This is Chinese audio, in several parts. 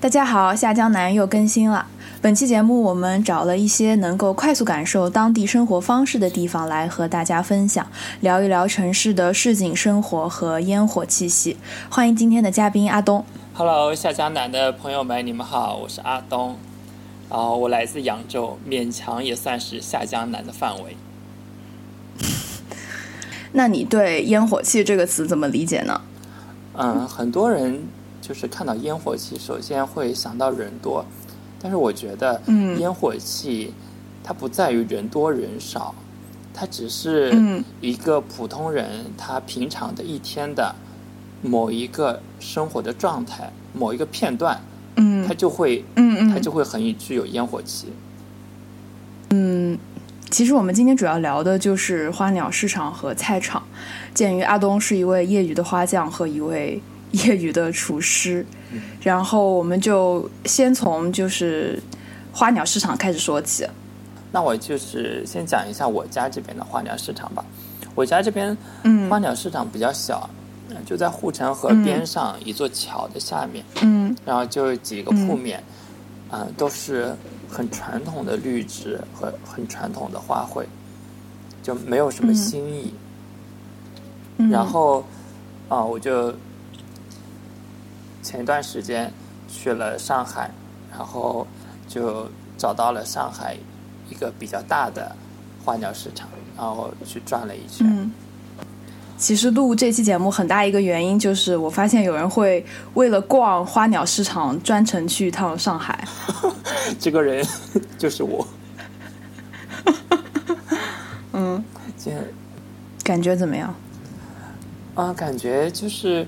大家好，下江南又更新了。本期节目我们找了一些能够快速感受当地生活方式的地方来和大家分享，聊一聊城市的市井生活和烟火气息。欢迎今天的嘉宾阿东。Hello，下江南的朋友们，你们好，我是阿东。然后我来自扬州，勉强也算是下江南的范围。那你对烟火气这个词怎么理解呢？嗯，很多人就是看到烟火气，首先会想到人多，但是我觉得，嗯烟火气它不在于人多人少，它只是嗯一个普通人他平常的一天的某一个生活的状态，某一个片段，嗯它就会它就会很具有烟火气。嗯。其实我们今天主要聊的就是花鸟市场和菜场。鉴于阿东是一位业余的花匠和一位业余的厨师，然后我们就先从就是花鸟市场开始说起。那我就是先讲一下我家这边的花鸟市场吧。我家这边嗯。花鸟市场比较小，呃就在护城河边上一座桥的下面，嗯。然后就几个铺面，啊、都是很传统的绿植和很传统的花卉，就没有什么新意。嗯，然后啊、我就前一段时间去了上海，然后就找到了上海一个比较大的花鸟市场，然后去转了一圈。嗯，其实录这期节目很大一个原因就是我发现有人会为了逛花鸟市场专程去一趟上海。这个人 就是我。嗯，今感觉怎么样？啊，感觉就是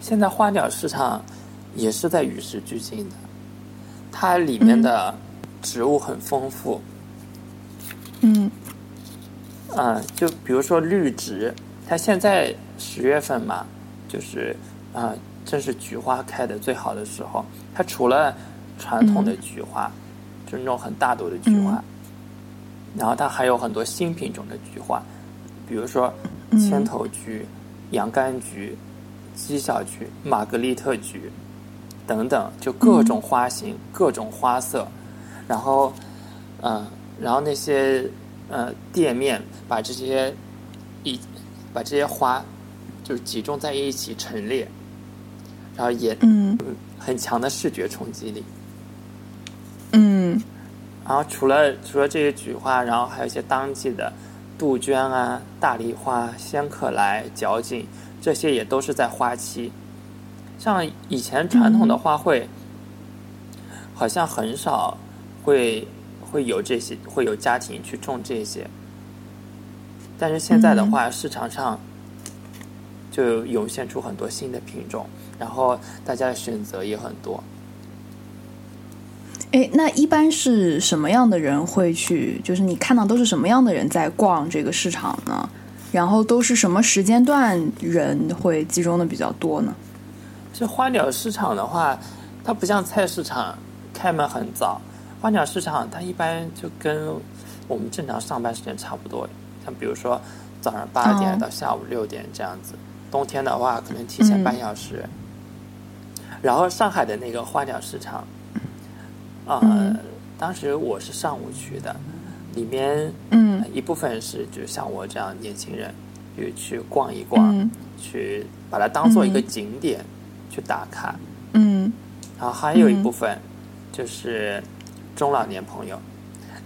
现在花鸟市场也是在与时俱进的，它里面的植物很丰富。嗯。啊，就比如说绿植，它现在十月份嘛，就是啊，正是菊花开的最好的时候。它除了传统的菊花，就是那种很大朵的菊花，然后它还有很多新品种的菊花，比如说千头菊、洋甘菊、鸡小菊、玛格丽特菊等等，就各种花型、各种花色，然后嗯、然后那些呃店面把这些一把这些花就是集中在一起陈列，然后也嗯。很强的视觉冲击力。嗯。然后除了除了这些菊花，然后还有一些当季的杜鹃啊、大丽花、仙客来、角堇，这些也都是在花期。像以前传统的花卉，好像很少会会有这些，会有家庭去种这些。但是现在的话，市场上就涌现出很多新的品种，然后大家的选择也很多。哎，那一般是什么样的人会去？就是你看到都是什么样的人在逛这个市场呢？然后都是什么时间段人会集中的比较多呢？这花鸟市场的话，它不像菜市场开门很早，花鸟市场它一般就跟我们正常上班时间差不多，像比如说早上八点哦。到下午六点这样子，冬天的话可能提前嗯半小时。然后上海的那个花鸟市场，啊、嗯。当时我是上午去的，里面嗯。一部分是就像我这样年轻人，就去逛一逛，嗯。去把它当做一个嗯景点、去打卡。嗯。然后还有一嗯部分就是中老年朋友，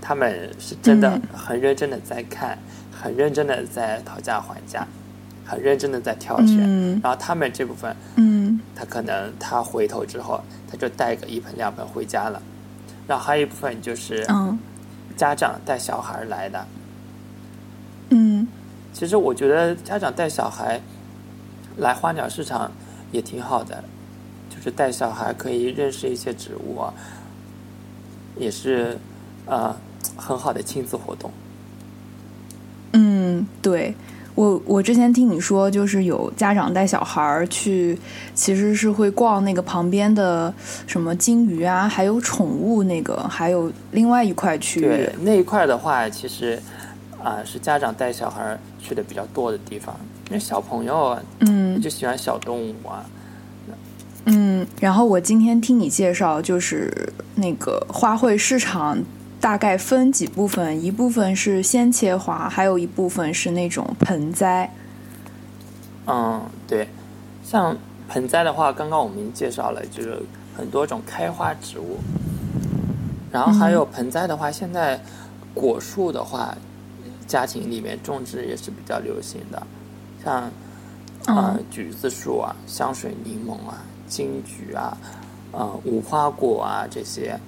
他们是真的嗯。很认真的在看，很认真的在讨价还价，很认真的在挑选。嗯。然后他们这部分，嗯。他可能他回头之后，他就带个一盆两盆回家了。然后还有一部分就是嗯家长带小孩来的。嗯其实我觉得家长带小孩来花鸟市场也挺好的，就是带小孩可以认识一些植物啊，也是呃很好的亲子活动。嗯，对。我我之前听你说，就是有家长带小孩儿去，其实是会逛那个旁边的什么金鱼啊，还有宠物那个，还有另外一块区域对。那一块的话，其实啊、是家长带小孩去的比较多的地方，因为小朋友啊嗯就喜欢小动物啊，嗯，然后我今天听你介绍，就是那个花卉市场大概分几部分，一部分是鲜切花，还有一部分是那种盆栽。嗯，对，像盆栽的话，刚刚我们已经介绍了，就是很多种开花植物。然后还有盆栽的话，现在果树的话，家庭里面种植也是比较流行的，像啊橘子树啊、香水柠檬啊、金桔啊、呃无花果啊这些，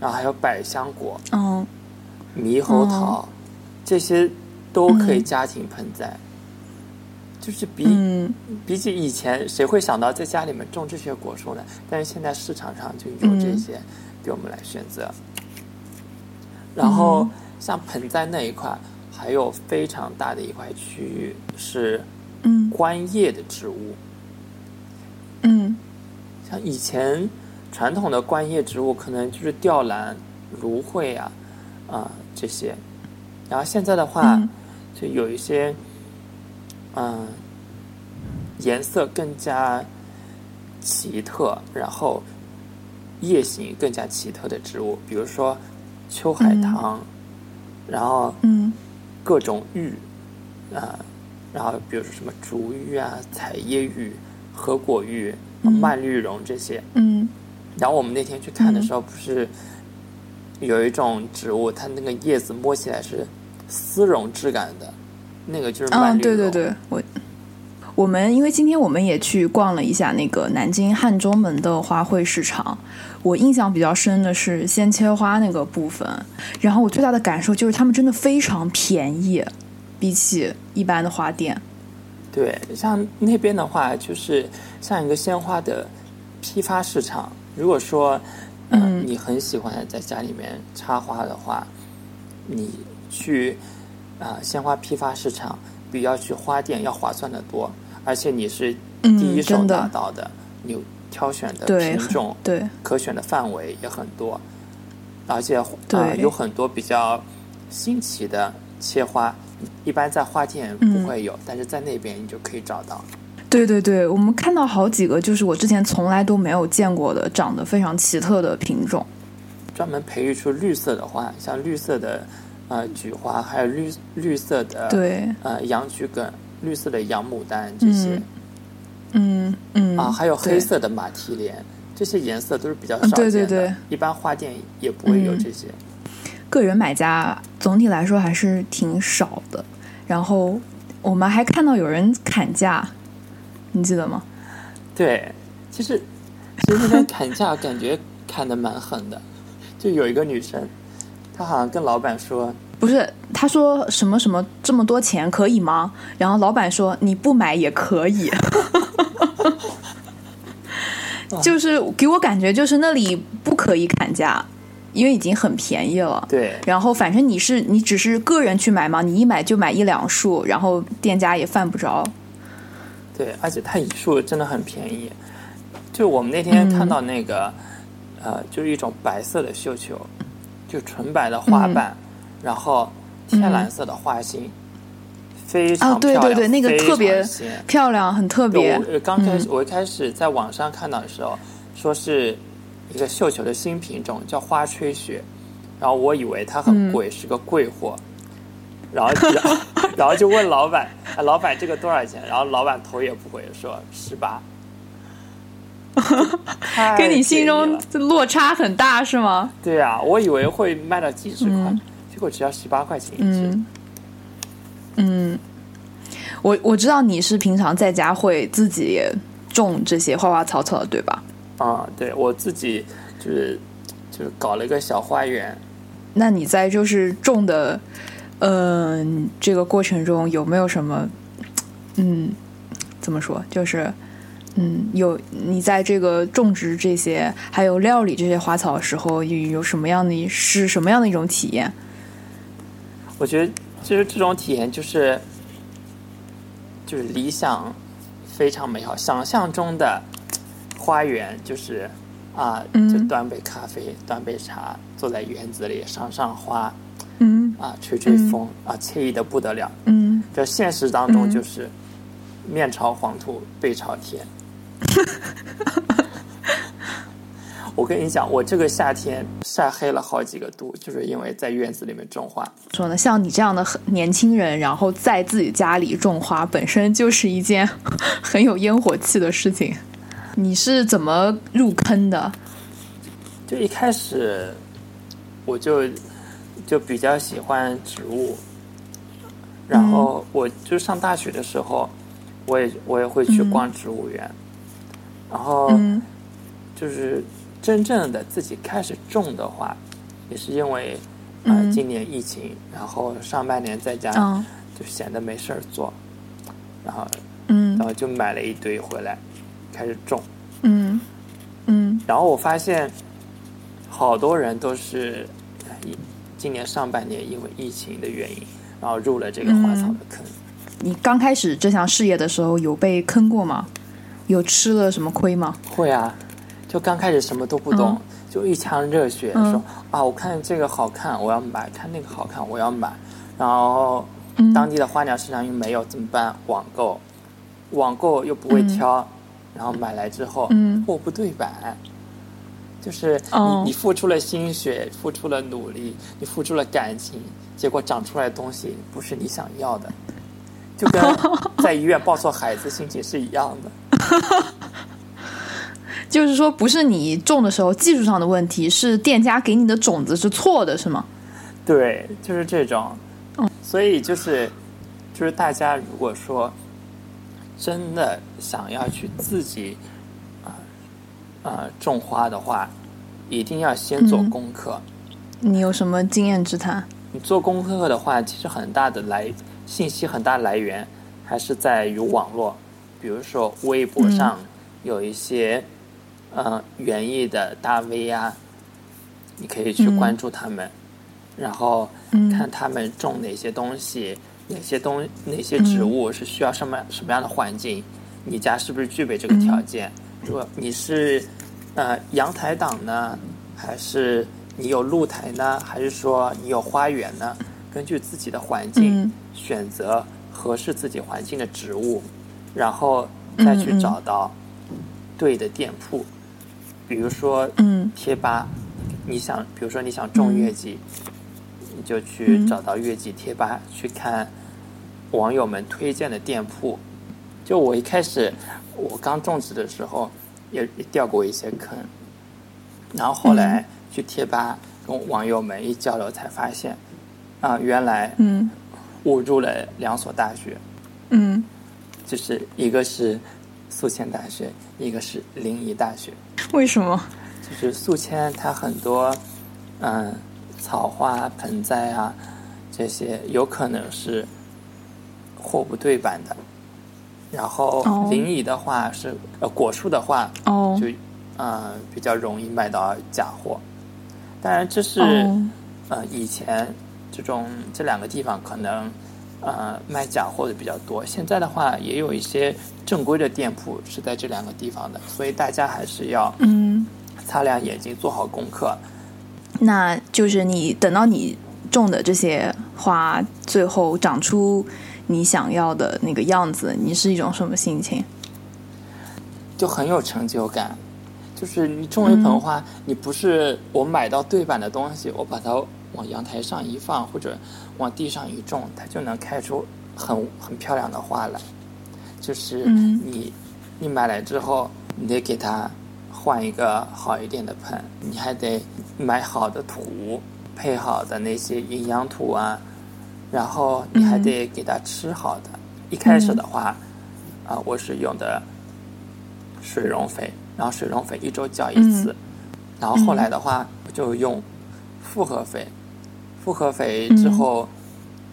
然后还有百香果、嗯猕猴桃，这些都可以家庭盆栽。就是比嗯比起以前，谁会想到在家里面种这些果树呢？但是现在市场上就有这些给我们来选择。然后像盆栽那一块，还有非常大的一块区域是嗯观叶的植物。嗯像以前传统的观叶植物，可能就是吊兰、芦荟啊啊、这些。然后现在的话，嗯就有一些嗯、颜色更加奇特，然后叶形更加奇特的植物，比如说秋海棠，然后嗯各种玉啊、然后比如说什么竹玉啊、彩叶玉、合果玉、蔓绿绒这些。嗯然后我们那天去看的时候，不是有一种植物，它那个叶子摸起来是丝绒质感的，那个就是蔓嗯。对对对，我我们因为今天我们也去逛了一下那个南京汉中门的花卉市场，我印象比较深的是鲜切花那个部分，然后我最大的感受就是他们真的非常便宜，比起一般的花店。对，像那边的话，就是像一个鲜花的批发市场。如果说，呃、嗯。你很喜欢在家里面插花的话，你去啊、鲜花批发市场比要去花店要划算的多，而且你是嗯第一手拿到的，你挑选的品种对，可选的范围也很多，而且啊、对。有很多比较新奇的切花，一般在花店不嗯会有，但是在那边你就可以找到。对对对，我们看到好几个就是我之前从来都没有见过的，长得非常奇特的品种。专门培育出绿色的花，像绿色的呃菊花，还有绿绿色的对，呃洋桔梗、绿色的洋牡丹这些、嗯嗯啊，还有黑色的马蹄莲，这些颜色都是比较少的，对对对一般花店也不会有这些。个人买家总体来说还是挺少的。然后我们还看到有人砍价，你记得吗？对，其实其实那边砍价感觉砍的蛮狠的，就有一个女生，她好像跟老板说，不是，她说什么什么这么多钱可以吗？然后老板说你不买也可以，就是给我感觉就是那里不可以砍价，因为已经很便宜了。对然后反正你是你只是个人去买嘛，你一买就买一两束，然后店家也犯不着。对，而且它一束真的很便宜。就我们那天看到那个，嗯呃，就是一种白色的绣球，就纯白的花嗯。瓣，然后天蓝色的花心，非常漂亮，对对，那个非特别常漂亮，很特别。刚开始、我一开始在网上看到的时候，说是一个绣球的新品种，叫花吹雪，然后我以为它嗯。很贵，是个贵货，然后然后 然后就问老板，啊、老板这个多少钱？然后老板头也不回，说十八。跟你心中落差很大是吗？对啊，我以为会卖到几十块，嗯结果只要十八块钱一只。嗯嗯，我我知道你是平常在家会自己种这些花花草草的，对吧？啊，对我自己就是就是搞了一个小花园，那你在就是种的，嗯、这个过程中有没有什么，嗯，怎么说？就是，嗯，有你在这个种植这些还有料理这些花草的时候，有有什么样的是什么样的一种体验？我觉得就是这种体验就是就是理想非常美好，想象中的花园就是啊，嗯就端杯咖啡，端杯茶，坐在园子里赏赏花嗯啊，吹吹风啊，惬意的不得了。嗯，这现实当中嗯就是面朝黄土背朝天。我跟你讲，我这个夏天晒黑了好几个度，就是因为在院子里面种花。说呢，像你这样的很年轻人，然后在自己家里种花，本身就是一件 很有烟火气的事情。你是怎么入坑的？就一开始我就就比较喜欢植物，然后我就上大学的时候，我也我也会去逛植物园，然后就是真正的自己开始种的话，也是因为啊今年疫情，然后上半年在家就闲的没事儿做，然后嗯，然后就买了一堆回来开始种，嗯。嗯，然后我发现好多人都是今年上半年因为疫情的原因，然后入了这个花草的坑。你刚开始这项事业的时候有被坑过吗？有吃了什么亏吗？会啊，就刚开始什么都不懂，就一腔热血说啊，我看这个好看，我要买；看那个好看，我要买。然后当地的花鸟市场又没有怎么办？网购，网购又不会挑，然后买来之后货不对版，就是你你付出了心血，付出了努力，你付出了感情，结果长出来的东西不是你想要的。就跟 在医院抱错孩子心情是一样的，就是说不是你种的时候技术上的问题，是店家给你的种子是错的，是吗？对，就是这种。所以就是就是大家如果说真的想要去自己啊啊种花的话，一定要先做功课。你有什么经验之谈？你做功课的话，其实很大的来。信息很大来源还是在于网络，比如说微博上有一些呃园艺的大 V 啊，你可以去关注他们，然后看他们种哪些东西，哪些东哪些植物是需要什么什么样的环境，你家是不是具备这个条件？如果你是呃阳台党呢，还是你有露台呢，还是说你有花园呢？根据自己的环境选择合适自己环境的植物，然后再去找到对的店铺。比如说贴吧，你想，比如说你想种月季，你就去找到月季贴吧，去看网友们推荐的店铺。就我一开始我刚种植的时候，也也掉过一些坑，然后后来去贴吧跟网友们一交流，才发现。啊，原来嗯，误入了两所大学，嗯，就是一个是宿迁大学，一个是临沂大学。为什么？就是宿迁它很多嗯草花盆栽啊这些有可能是货不对版的，然后临沂的话是呃果树的话哦就嗯比较容易卖到假货。当然这是呃以前。这种这两个地方可能，呃，卖假货的比较多。现在的话，也有一些正规的店铺是在这两个地方的，所以大家还是要嗯擦亮眼睛，做好功课。那就是你等到你种的这些花最后长出你想要的那个样子，你是一种什么心情？就很有成就感。就是你种一盆花，你不是我买到对版的东西，我把它。往阳台上一放，或者往地上一种，它就能开出很很漂亮的花来。就是你你买来之后，你得给它换一个好一点的盆，你还得买好的土，配好的那些营养土啊，然后你还得给它吃好的。一开始的话，啊，我是用的水溶肥，然后水溶肥一周浇一次，然后后来的话，我就用复合肥。复合肥之后，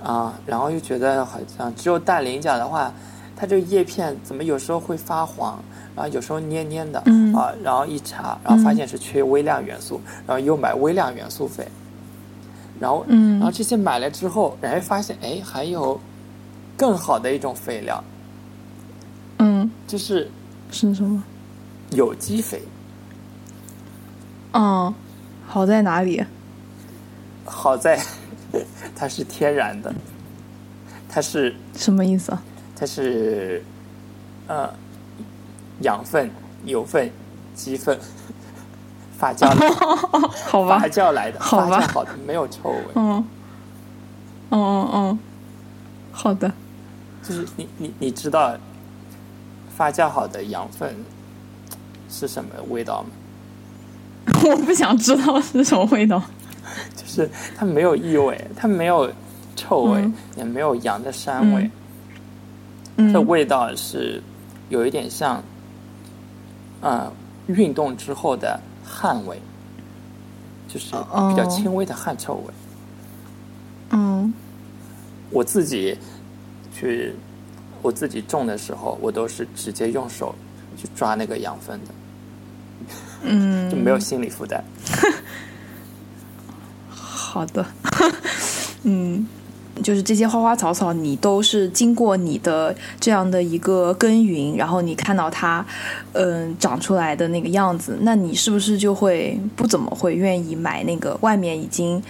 啊，然后又觉得好像只有氮磷钾的话，它这个叶片怎么有时候会发黄，然后有时候蔫蔫的，啊，然后一查，然后发现是缺微量元素，然后又买微量元素肥，然后，嗯然后这些买了之后，然后发现哎，还有更好的一种肥料，嗯，就是是什么？有机肥。嗯，好在哪里？好在 它是天然的，它是什么意思啊？它是呃养分、油分、鸡粪发酵 好吧发，酵来的，好吧发酵好的没有臭味。嗯，嗯嗯嗯，好的，就是你你你知道发酵好的羊粪是什么味道吗？我不想知道是什么味道。就是它没有异味，它没有臭味，嗯也没有羊的膻味，嗯这味道是有一点像，呃，运动之后的汗味，就是比较哦。轻微的汗臭味。嗯。我自己去我自己种的时候，我都是直接用手去抓那个养分的，嗯，就没有心理负担。好的，嗯，就是这些花花草草，你都是经过你的这样的一个耕耘，然后你看到它，嗯、长出来的那个样子，那你是不是就会不怎么会愿意买那个外面已经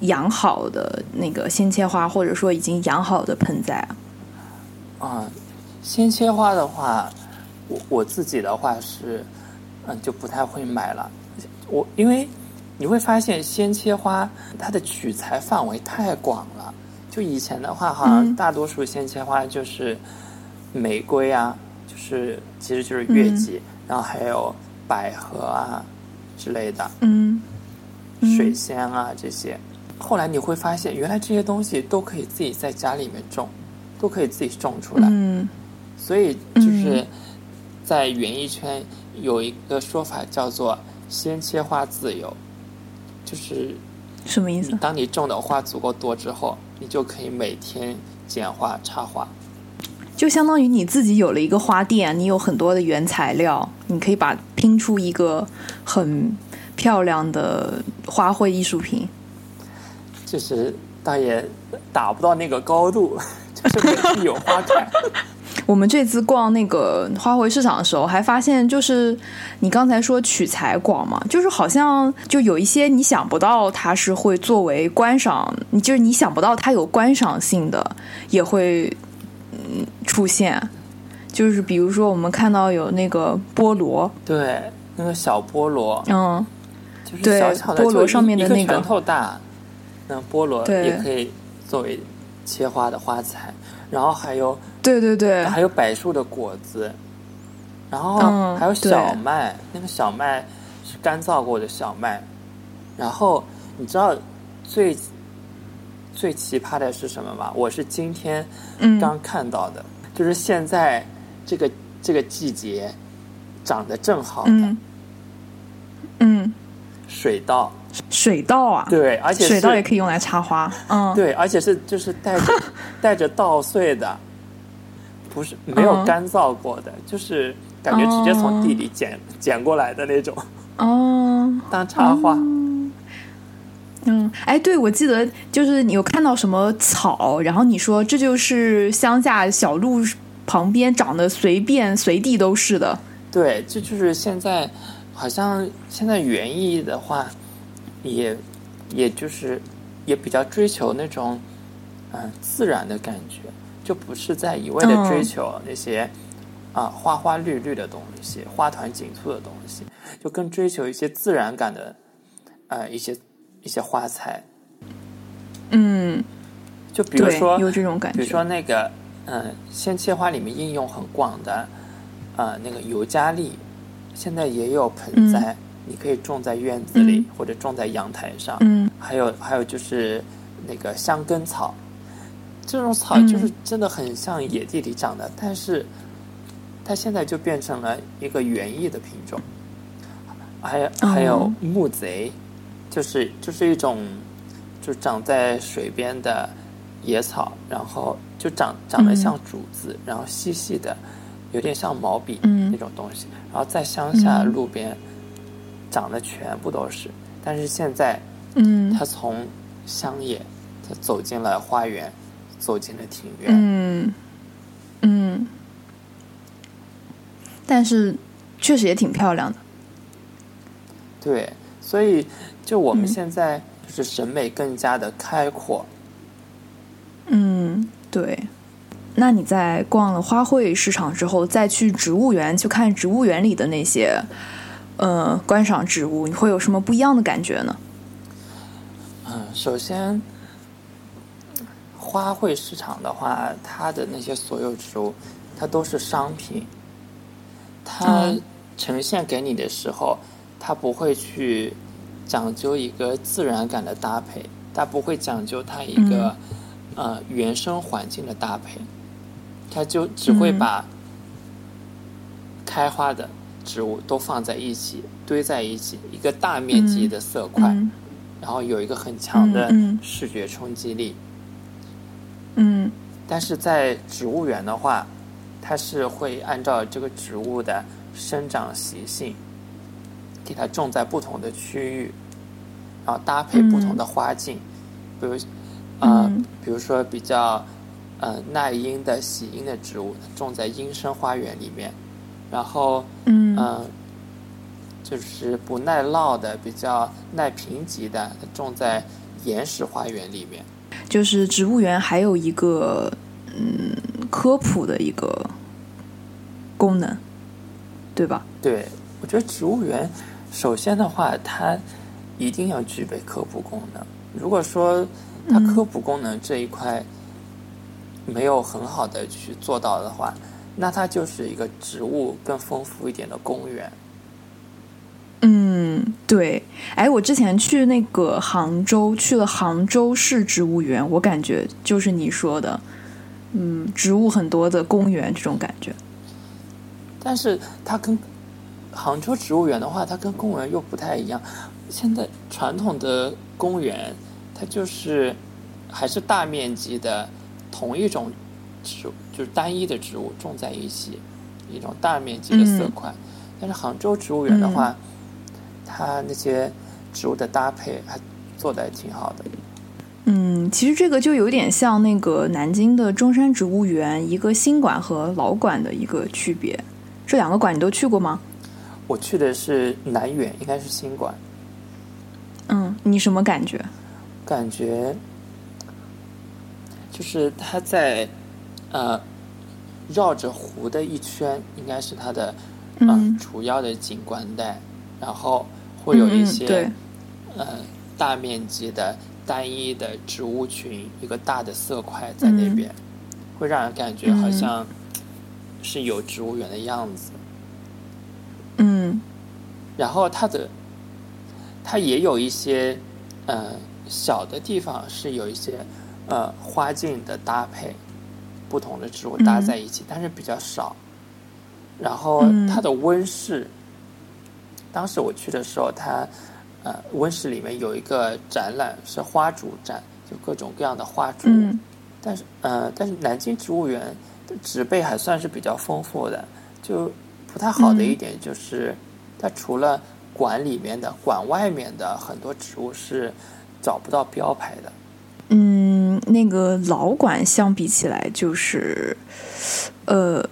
养好的那个鲜切花，或者说已经养好的盆栽啊？啊、鲜切花的话，我我自己的话是，嗯，就不太会买了。我因为你会发现鲜切花它的取材范围太广了。就以前的话，好像嗯大多数鲜切花就是玫瑰啊，就是其实就是月季，然后还有百合啊之类的。嗯嗯水仙啊这些。后来你会发现，原来这些东西都可以自己在家里面种，都可以自己种出来。嗯所以就是在园艺圈有一个说法叫做“鲜切花自由”，就是什么意思？当你种的花足够多之后，你就可以每天剪花插花。就相当于你自己有了一个花店，你有很多的原材料，你可以把拼出一个很漂亮的花卉艺术品。就是但也达不到那个高度，就是有花开。我们这次逛那个花卉市场的时候，还发现就是你刚才说取材广嘛，就是好像就有一些你想不到它是会作为观赏，你就是你想不到它有观赏性的，也会嗯出现。就是比如说我们看到有那个菠萝，对，那个小菠萝，嗯，就是小小的，菠萝上面的那个拳头大，那菠萝也可以作为切花的花材，然后还有对对对，还有柏树的果子，然后嗯还有小麦，那个小麦是干燥过的小麦，然后你知道最最奇葩的是什么吗？我是今天嗯刚看到的，就是现在这个这个季节长得正好的嗯。嗯，水稻，水稻啊，对，而且水稻也可以用来插花，嗯，对，而且是就是带着 带着稻穗的，不是没有嗯。干燥过的，就是感觉直接从地里捡、捡过来的那种。哦，当插花。嗯，哎，对，我记得就是你有看到什么草，然后你说这就是乡下小路旁边长得随便随地都是的，对，这就是现在好像现在园艺的话，也也就是也比较追求那种嗯、自然的感觉，就不是在一味的追嗯求那些。啊，花花绿绿的东西，花团锦簇的东西，就更追求一些自然感的，呃，一些一些花材。嗯，就比如，说，有这种感觉，比如说那个，嗯、鲜切花里面应用很广的，呃，那个尤加利，现在也有盆栽，你可以种在院子里、嗯或者种在阳台上。嗯还有还有就是那个香根草，这种草嗯就是真的很像野地里长的，但是它现在就变成了一个园艺的品种。还有还有哦木贼，就是就是一种就长在水边的野草，然后就长长得像竹子，然后细细的，有点像毛笔嗯那种东西。然后在乡下嗯路边长的全部都是，但是现在嗯他从乡野，它走进了花园，走进了庭院。嗯嗯，但是确实也挺漂亮的，对，所以就我们嗯现在就是审美更加的开阔。嗯，对。那你在逛了花卉市场之后，再去植物园去看植物园里的那些呃观赏植物，你会有什么不一样的感觉呢？嗯，首先，花卉市场的话，它的那些所有植物，它都是商品，它呈现给你的时候，它不会去讲究一个自然感的搭配，它不会讲究它一个呃原生环境的搭配，它就只会把开花的植物都放在一起，堆在一起，一个大面积的色块。然后有一个很强的视觉冲击力，嗯，但是在植物园的话，它是会按照这个植物的生长习性，给它种在不同的区域，然后搭配不同的花境，比如，呃，比如说比较呃耐阴的喜阴的植物，种在阴生花园里面，然后，嗯。就是不耐涝的、比较耐贫瘠的，种在岩石花园里面。就是植物园还有一个嗯科普的一个功能，对吧？对，我觉得植物园首先的话，它一定要具备科普功能。如果说它科普功能这一块没有很好的去做到的话，那它就是一个植物更丰富一点的公园。嗯，对，哎，我之前去那个杭州，去了杭州市植物园，我感觉就是你说的，嗯，植物很多的公园这种感觉。但是它跟杭州植物园的话，它跟公园又不太一样。现在传统的公园，它就是还是大面积的同一种植，就是单一的植物种在一起，一种大面积的色块。但是杭州植物园的话。它那些植物的搭配还做的挺好的。嗯，其实这个就有点像那个南京的中山植物园，一个新馆和老馆的一个区别。这两个馆你都去过吗？我去的是南园，应该是新馆。嗯，你什么感觉？感觉就是它在呃绕着湖的一圈，应该是它的嗯主要的景观带，然后。会有一些，呃，大面积的单一的植物群，一个大的色块在那边，会让人感觉好像是有植物园的样子。嗯，然后它的，它也有一些，呃，小的地方是有一些，呃，花境的搭配，不同的植物搭在一起，但是比较少。然后它的温室。当时我去的时候，它呃温室里面有一个展览是花烛展，就各种各样的花烛。嗯。但是呃，但是南京植物园的植被还算是比较丰富的，就不太好的一点就是，它除了馆里面的，馆外面的很多植物是找不到标牌的。嗯，那个老馆相比起来，就是，呃，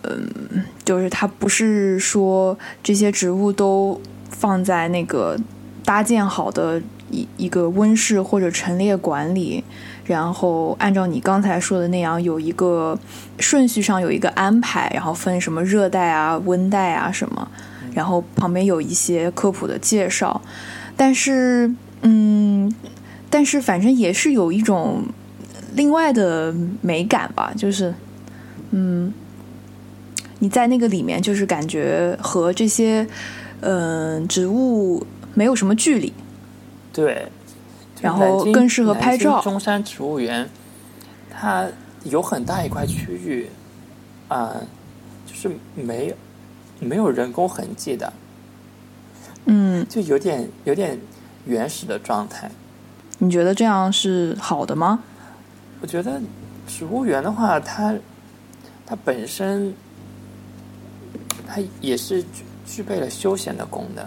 就是它不是说这些植物都。放在那个搭建好的一一个温室或者陈列馆里，然后按照你刚才说的那样，有一个顺序上有一个安排，然后分什么热带啊、温带啊什么，然后旁边有一些科普的介绍。但是，嗯，但是反正也是有一种另外的美感吧，就是，嗯，你在那个里面就是感觉和这些。嗯，植物没有什么距离，对，然后更适合拍照。中山植物园，它有很大一块区域，啊，就是没有没有人工痕迹的，嗯，就有点有点原始的状态。你觉得这样是好的吗？我觉得植物园的话，它它本身它也是。具备了休闲的功能，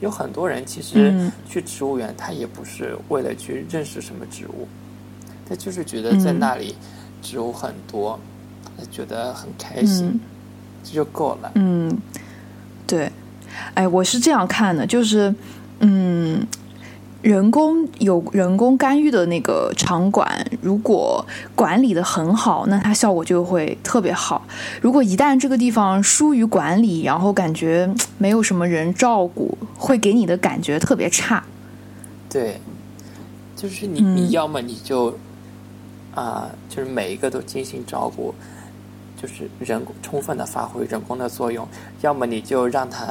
有很多人其实去植物园，他也不是为了去认识什么植物，他就是觉得在那里植物很多，他觉得很开心，这就够了。嗯，对，哎，我是这样看的，就是，嗯，人工有人工干预的那个场馆，如果管理的很好，那它效果就会特别好。如果一旦这个地方疏于管理，然后感觉没有什么人照顾，会给你的感觉特别差。对，就是你，你要么你就啊，就是每一个都精心照顾，就是人工充分的发挥人工的作用；要么你就让它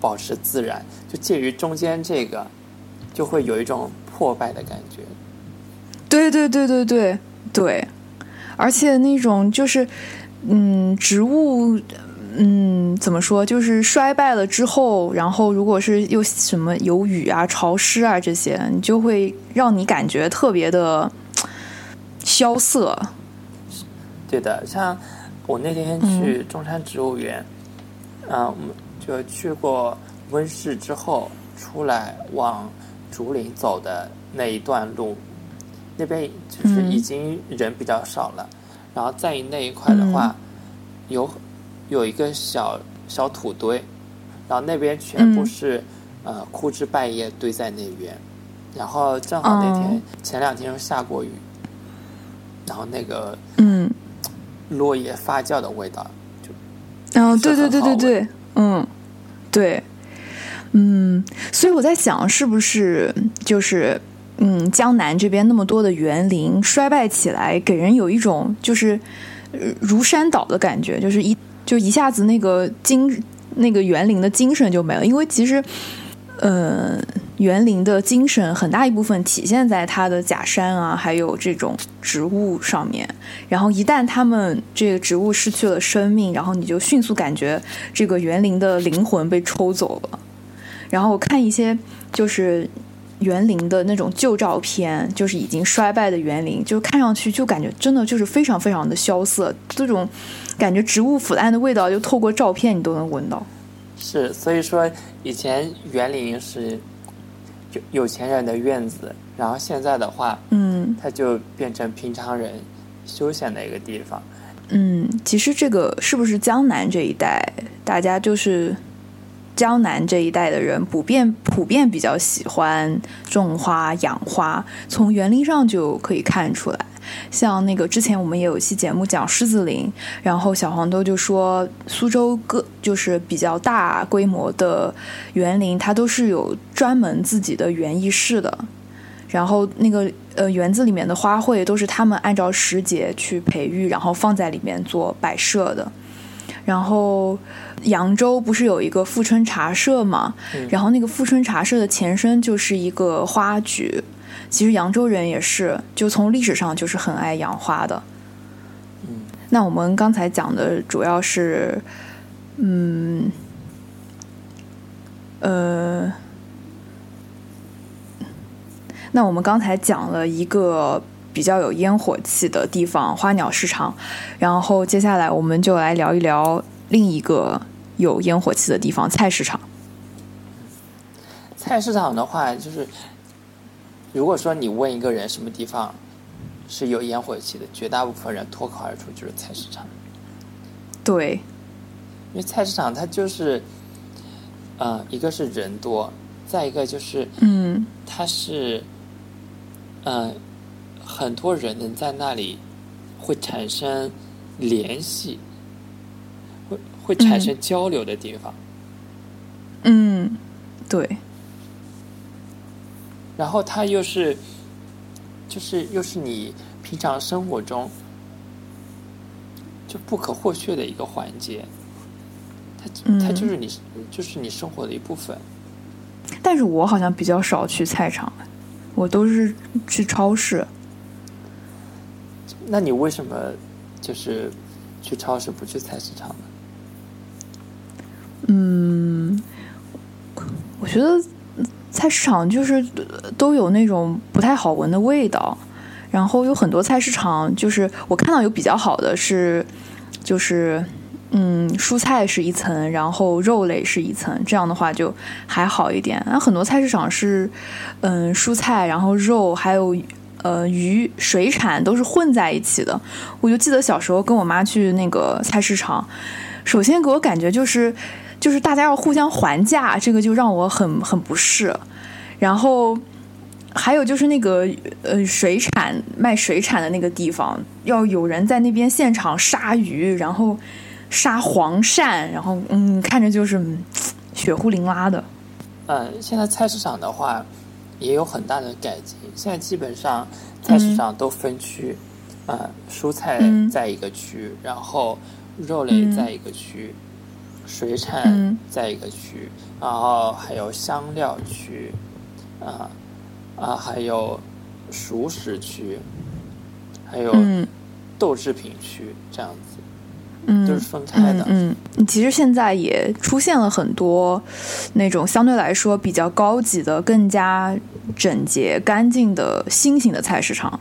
保持自然，就介于中间这个。就会有一种破败的感觉。对对对对对对，而且那种就是，嗯，植物，嗯，怎么说，就是衰败了之后，然后如果是又什么有雨啊、潮湿啊这些，你就会让你感觉特别的萧瑟。对的，像我那天去中山植物园，嗯，我们就去过温室之后出来往。竹林走的那一段路，那边就是已经人比较少了。然后在那一块的话，有有一个小小土堆，然后那边全部是呃枯枝败叶堆在那边。然后正好那天前两天又下过雨，然后那个嗯落叶发酵的味道就哦对对对对对嗯对。嗯，所以我在想，是不是就是嗯，江南这边那么多的园林衰败起来，给人有一种就是如山倒的感觉，就是一就一下子那个精那个园林的精神就没了。因为其实，呃，园林的精神很大一部分体现在它的假山啊，还有这种植物上面。然后一旦它们这个植物失去了生命，然后你就迅速感觉这个园林的灵魂被抽走了。然后我看一些就是园林的那种旧照片，就是已经衰败的园林，就看上去就感觉真的就是非常非常的萧瑟，这种感觉植物腐烂的味道，就透过照片你都能闻到。是，所以说以前园林是有有钱人的院子，然后现在的话，嗯，它就变成平常人休闲的一个地方。嗯，其实这个是不是江南这一带，大家就是。江南这一带的人普遍普遍比较喜欢种花养花，从园林上就可以看出来。像那个之前我们也有一期节目讲狮子林，然后小黄豆就说苏州各就是比较大规模的园林，它都是有专门自己的园艺室的，然后那个呃园子里面的花卉都是他们按照时节去培育，然后放在里面做摆设的，然后。扬州不是有一个富春茶社吗？然后那个富春茶社的前身就是一个花局。其实扬州人也是，就从历史上就是很爱养花的。嗯，那我们刚才讲的主要是，嗯，呃，那我们刚才讲了一个比较有烟火气的地方——花鸟市场。然后接下来我们就来聊一聊另一个。有烟火气的地方，菜市场。菜市场的话，就是如果说你问一个人什么地方是有烟火气的，绝大部分人脱口而出就是菜市场。对，因为菜市场它就是，呃，一个是人多，再一个就是，嗯，它是，嗯，很多人能在那里会产生联系。会产生交流的地方，嗯，对。然后它又是，就是又是你平常生活中就不可或缺的一个环节，它它就是你就是你生活的一部分。但是我好像比较少去菜场，我都是去超市。那你为什么就是去超市不去菜市场呢？嗯，我觉得菜市场就是都有那种不太好闻的味道，然后有很多菜市场就是我看到有比较好的是，就是嗯，蔬菜是一层，然后肉类是一层，这样的话就还好一点。那很多菜市场是嗯，蔬菜，然后肉还有呃鱼水产都是混在一起的。我就记得小时候跟我妈去那个菜市场，首先给我感觉就是。就是大家要互相还价，这个就让我很很不适。然后，还有就是那个呃水产卖水产的那个地方，要有人在那边现场杀鱼，然后杀黄鳝，然后嗯，看着就是嗯血呼淋拉的。嗯，现在菜市场的话也有很大的改进，现在基本上菜市场都分区，呃，蔬菜嗯在一个区，然后肉类在一个区，水产嗯在一个区，然后还有香料区，啊、啊，还有熟食区，还有嗯豆制品区，这样子嗯，都是分开的。嗯嗯，其实现在也出现了很多那种相对来说比较高级的、更加整洁、干净的新型的菜市场。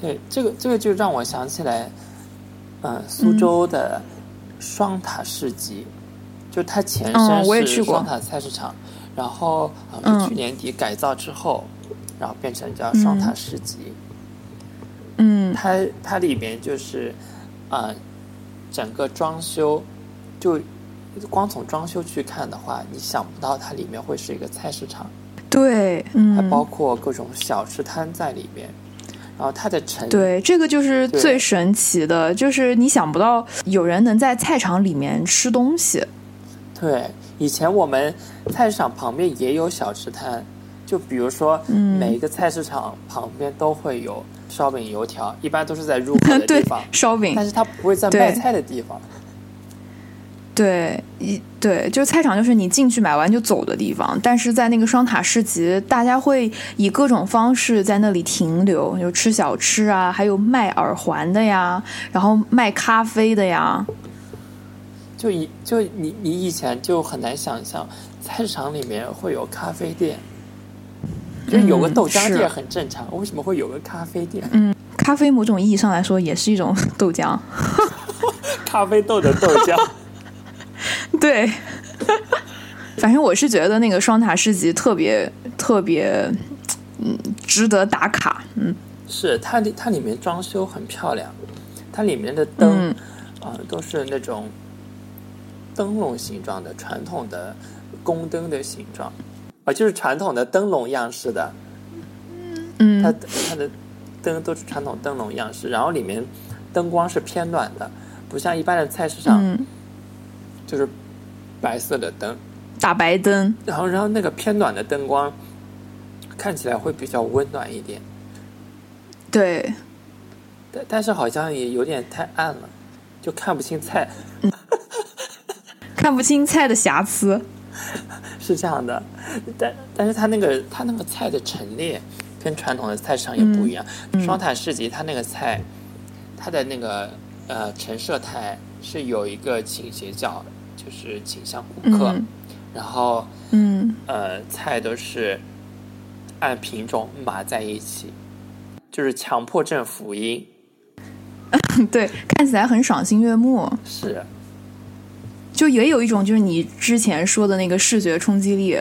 对，这个这个就让我想起来，嗯、苏州的双塔市集，就它前嗯身是双塔菜市场，然后去年底改造之后，然后变成叫双塔市集。嗯。它它里面就是啊、整个装修就光从装修去看的话，你想不到它里面会是一个菜市场，对，嗯，还包括各种小吃摊在里面。然后它的成对，这个就是最神奇的，就是你想不到有人能在菜场里面吃东西。对，以前我们菜市场旁边也有小吃摊，就比如说，嗯。每一个菜市场旁边都会有烧饼、油条，一般都是在入口的地 对方，，烧饼。但，是它不会在卖菜的地方。对，一对，就是菜场，就是你进去买完就走的地方。但是在那个双塔市集，大家会以各种方式在那里停留，有吃小吃啊，还有卖耳环的呀，然后卖咖啡的呀。就以就你你以前就很难想象菜市场里面会有咖啡店，就有个嗯豆浆店很正常，为什么会有个咖啡店？嗯咖啡某种意义上来说也是一种豆浆，咖啡豆的豆浆。对。反正我是觉得那个双塔市集特别特别，嗯，值得打卡。嗯。是它里它里面装修很漂亮，它里面的灯嗯。啊、都是那种灯笼形状的传统的宫灯的形状，啊、就是传统的灯笼样式的，它嗯它的灯都是传统灯笼样式，然后里面灯光是偏暖的，不像一般的菜市场嗯，就是白色的灯，大白灯。然后然后那个偏暖的灯光看起来会比较温暖一点，对，但但是好像也有点太暗了，就看不清菜。看不清菜的瑕疵。是这样的，但但是它那个它那个菜的陈列跟传统的菜市场也不一样。双塔市集它那个菜，它的那个呃陈设台是有一个倾斜角，就是倾向顾客，嗯然后嗯，呃菜都是按品种码在一起，就是强迫症福音。对，看起来很赏心悦目，是，就也有一种就是你之前说的那个视觉冲击力。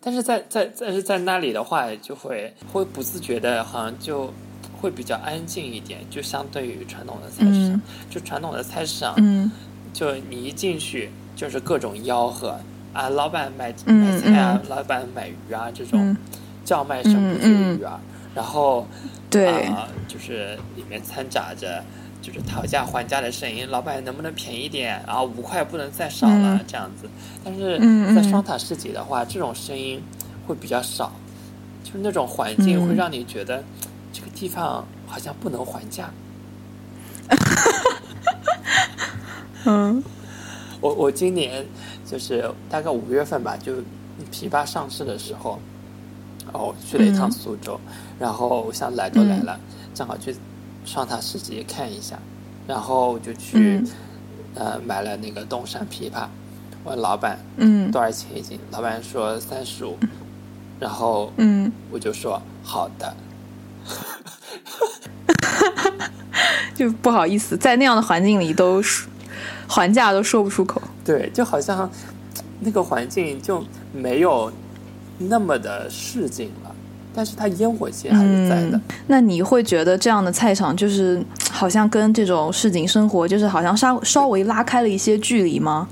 但是在在但是在那里的话，就会会不自觉的，好像就会比较安静一点，就相对于传统的菜市场。嗯就传统的菜市场，嗯就你一进去就是各种吆喝啊，老板买嗯买菜啊，老板买鱼啊，这种嗯，叫卖声不绝嗯于耳。然后对，啊，就是里面掺杂着。就是讨价还价的声音，老板能不能便宜点？然后五块不能再少了，嗯这样子。但是在双塔市集的话，这种声音会比较少，就是那种环境嗯会让你觉得这个地方好像不能还价。嗯我我今年就是大概五月份吧，就枇杷上市的时候，哦，去了一趟嗯。苏州，然后我想来都来了，正好去双塔市集看一下，然后我就去、嗯。呃买了那个东山枇杷，问老板嗯。多少钱一斤，老板说三十五，然后嗯，我就说好的，就不好意思，在那样的环境里都说还价都说不出口。对，就好像那个环境就没有那么的市井了，但是它烟火气还是在的。嗯那你会觉得这样的菜场就是好像跟这种市井生活，就是好像稍稍微拉开了一些距离吗？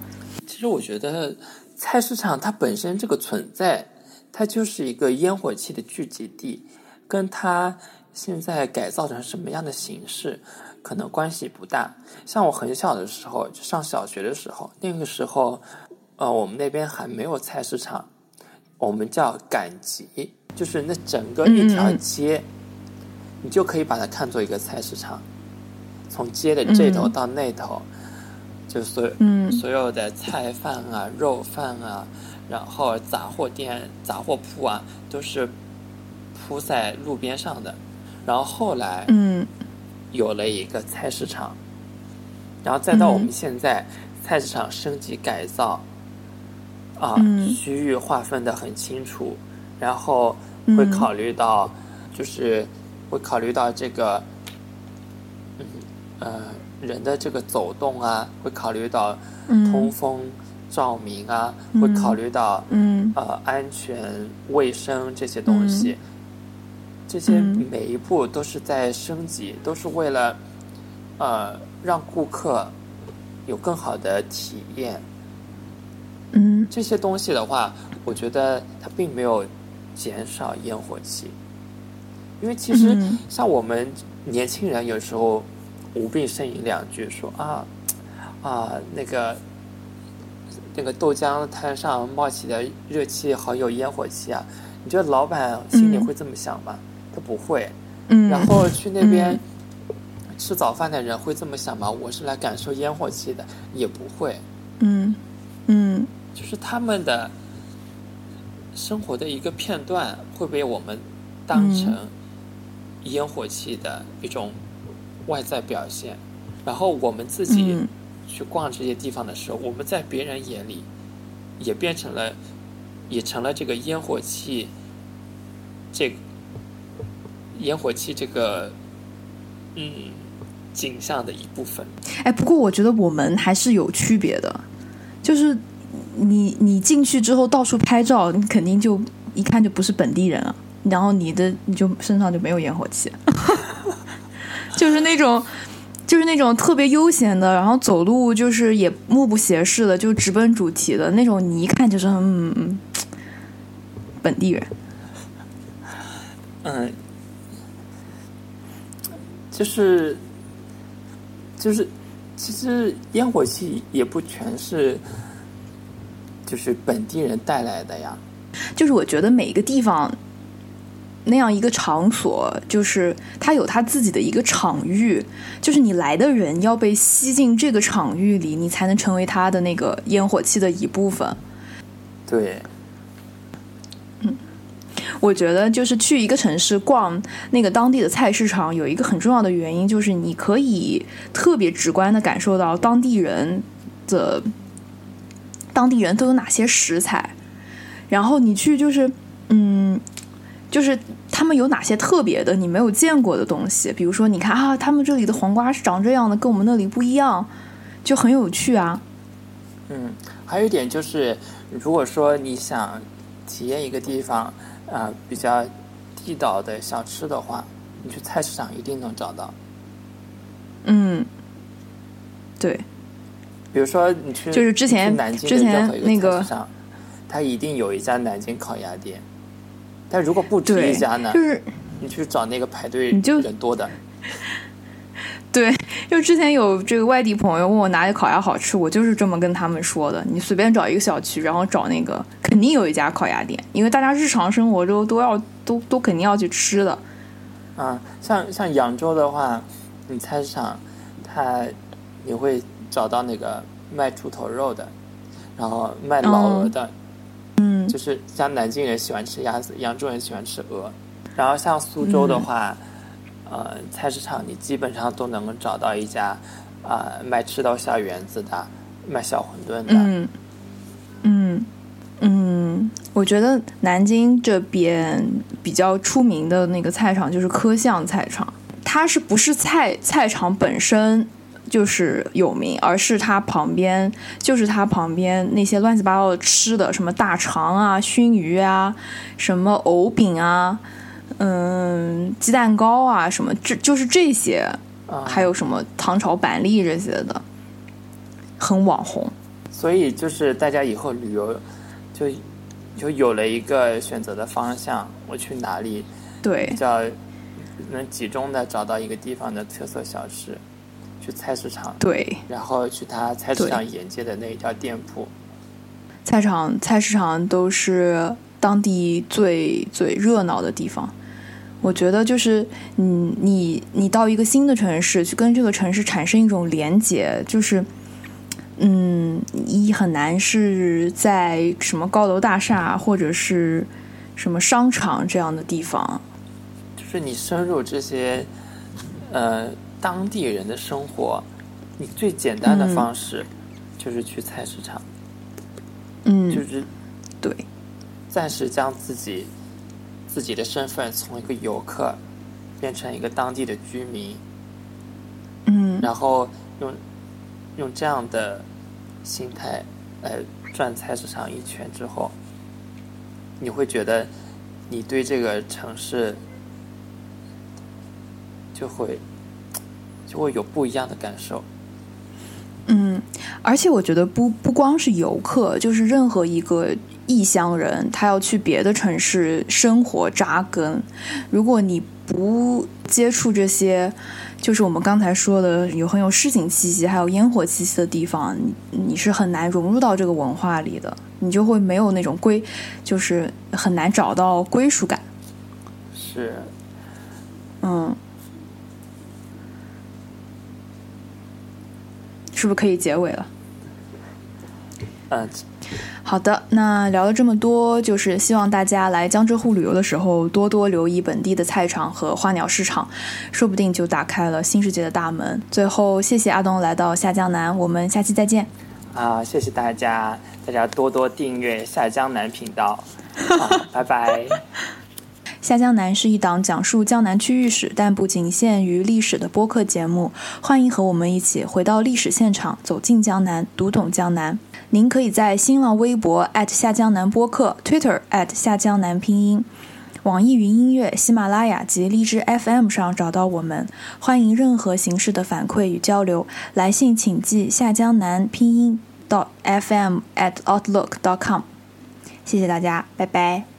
其实我觉得菜市场它本身这个存在它就是一个烟火气的聚集地，跟它现在改造成什么样的形式可能关系不大。像我很小的时候，就上小学的时候，那个时候，呃，我们那边还没有菜市场，我们叫赶集，就是那整个一条街，你就可以把它看作一个菜市场，从街的这头到那头。就所嗯所有的菜饭啊、肉饭啊，然后杂货店、杂货铺啊，都是铺在路边上的。然后后来嗯有了一个菜市场，然后再到我们现在，菜市场升级改造，啊，嗯。区域划分的很清楚，然后会考虑到，就是会考虑到这个，嗯呃。人的这个走动啊，会考虑到通风、照明啊，会考虑到嗯。呃安全、卫生这些东西。这些每一步都是在升级，都是为了呃让顾客有更好的体验。嗯，这些东西的话，我觉得它并没有减少烟火气，因为其实像我们年轻人有时候。无病呻吟两句，说啊啊，那个那个豆浆摊上冒起的热气，好有烟火气啊！你觉得老板心里会这么想吗？他不会。嗯。然后去那边吃早饭的人会这么想吗？我是来感受烟火气的，也不会。嗯嗯。就是他们的生活的一个片段，会被我们当成烟火气的一种。外在表现，然后我们自己去逛这些地方的时候，我们在别人眼里也变成了，也成了这个烟火气，这烟火气这个嗯景象的一部分。哎，不过我觉得我们还是有区别的，就是你你进去之后到处拍照，你肯定就一看就不是本地人啊，然后你的你就身上就没有烟火气。就是那种，就是那种特别悠闲的，然后走路就是也目不斜视的，就直奔主题的那种。你一看就是嗯嗯，本地人。嗯，就是就是，其实烟火气也不全是就是本地人带来的呀。就是我觉得每个地方。那样一个场所，就是它有它自己的一个场域，就是你来的人要被吸进这个场域里，你才能成为它的那个烟火气的一部分。对，嗯，我觉得就是去一个城市逛那个当地的菜市场，有一个很重要的原因，就是你可以特别直观的感受到当地人的当地人都有哪些食材，然后你去就是嗯。就是他们有哪些特别的你没有见过的东西？比如说，你看啊，他们这里的黄瓜是长这样的，跟我们那里不一样，就很有趣啊。嗯，还有一点就是，如果说你想体验一个地方啊比较地道的小吃的话，你去菜市场一定能找到。嗯，对。比如说你去就是之前南京之前那个，它一定有一家南京烤鸭店。但如果不止一家呢？就是你去找那个排队人多的。对，就之前有这个外地朋友问我哪里烤鸭好吃，我就是这么跟他们说的。你随便找一个小区，然后找那个，肯定有一家烤鸭店，因为大家日常生活中都要都都肯定要去吃的。啊，像像扬州的话，你菜市场，它你会找到那个卖猪头肉的，然后卖老鹅的。嗯，就是像南京人喜欢吃鸭子，扬州人喜欢吃鹅。然后像苏州的话，呃，菜市场你基本上都能找到一家啊卖赤刀小圆子的，卖小馄饨的。嗯嗯嗯，我觉得南京这边比较出名的那个菜场就是科巷菜场，它是不是菜菜场本身？就是有名，而是它旁边，就是它旁边那些乱七八糟的吃的，什么大肠啊、熏鱼啊、什么藕饼啊、嗯、鸡蛋糕啊，什么这就是这些，还有什么糖炒板栗这些的，很网红。所以就是大家以后旅游就就有了一个选择的方向，我去哪里，对比，较能集中的找到一个地方的特色小吃，去菜市场，对，然后去他菜市场沿街的那一条店铺。菜场、菜市场都是当地最最热闹的地方。我觉得就是，你，你你到一个新的城市，去跟这个城市产生一种连结，就是，嗯，你很难是在什么高楼大厦或者是什么商场这样的地方，就是你深入这些呃当地人的生活，你最简单的嗯方式就是去菜市场，嗯，就是对，暂时将自己自己的身份从一个游客变成一个当地的居民，嗯然后用用这样的心态来转菜市场一圈之后，你会觉得你对这个城市就会就会有不一样的感受。嗯，而且我觉得不不光是游客，就是任何一个异乡人，他要去别的城市生活扎根，如果你不接触这些，就是我们刚才说的有很有市井气息，还有烟火气息的地方，你你是很难融入到这个文化里的，你就会没有那种归，就是很难找到归属感。是，嗯，是不是可以结尾了？嗯、好的，那聊了这么多，就是希望大家来江浙沪旅游的时候多多留意本地的菜场和花鸟市场，说不定就打开了新世界的大门。最后，谢谢阿东来到下江南，我们下期再见。啊，谢谢大家，大家多多订阅下江南频道，啊，拜拜。下江南是一档讲述江南区域史，但不仅限于历史的播客节目。欢迎和我们一起回到历史现场，走进江南，读懂江南。您可以在新浪微博下江南播客、Twitter 下江南拼音、网易云音乐、喜马拉雅及荔枝 FM 上找到我们。欢迎任何形式的反馈与交流，来信请寄下江南拼音 .dot.fm@outlook.com。谢谢大家，拜拜。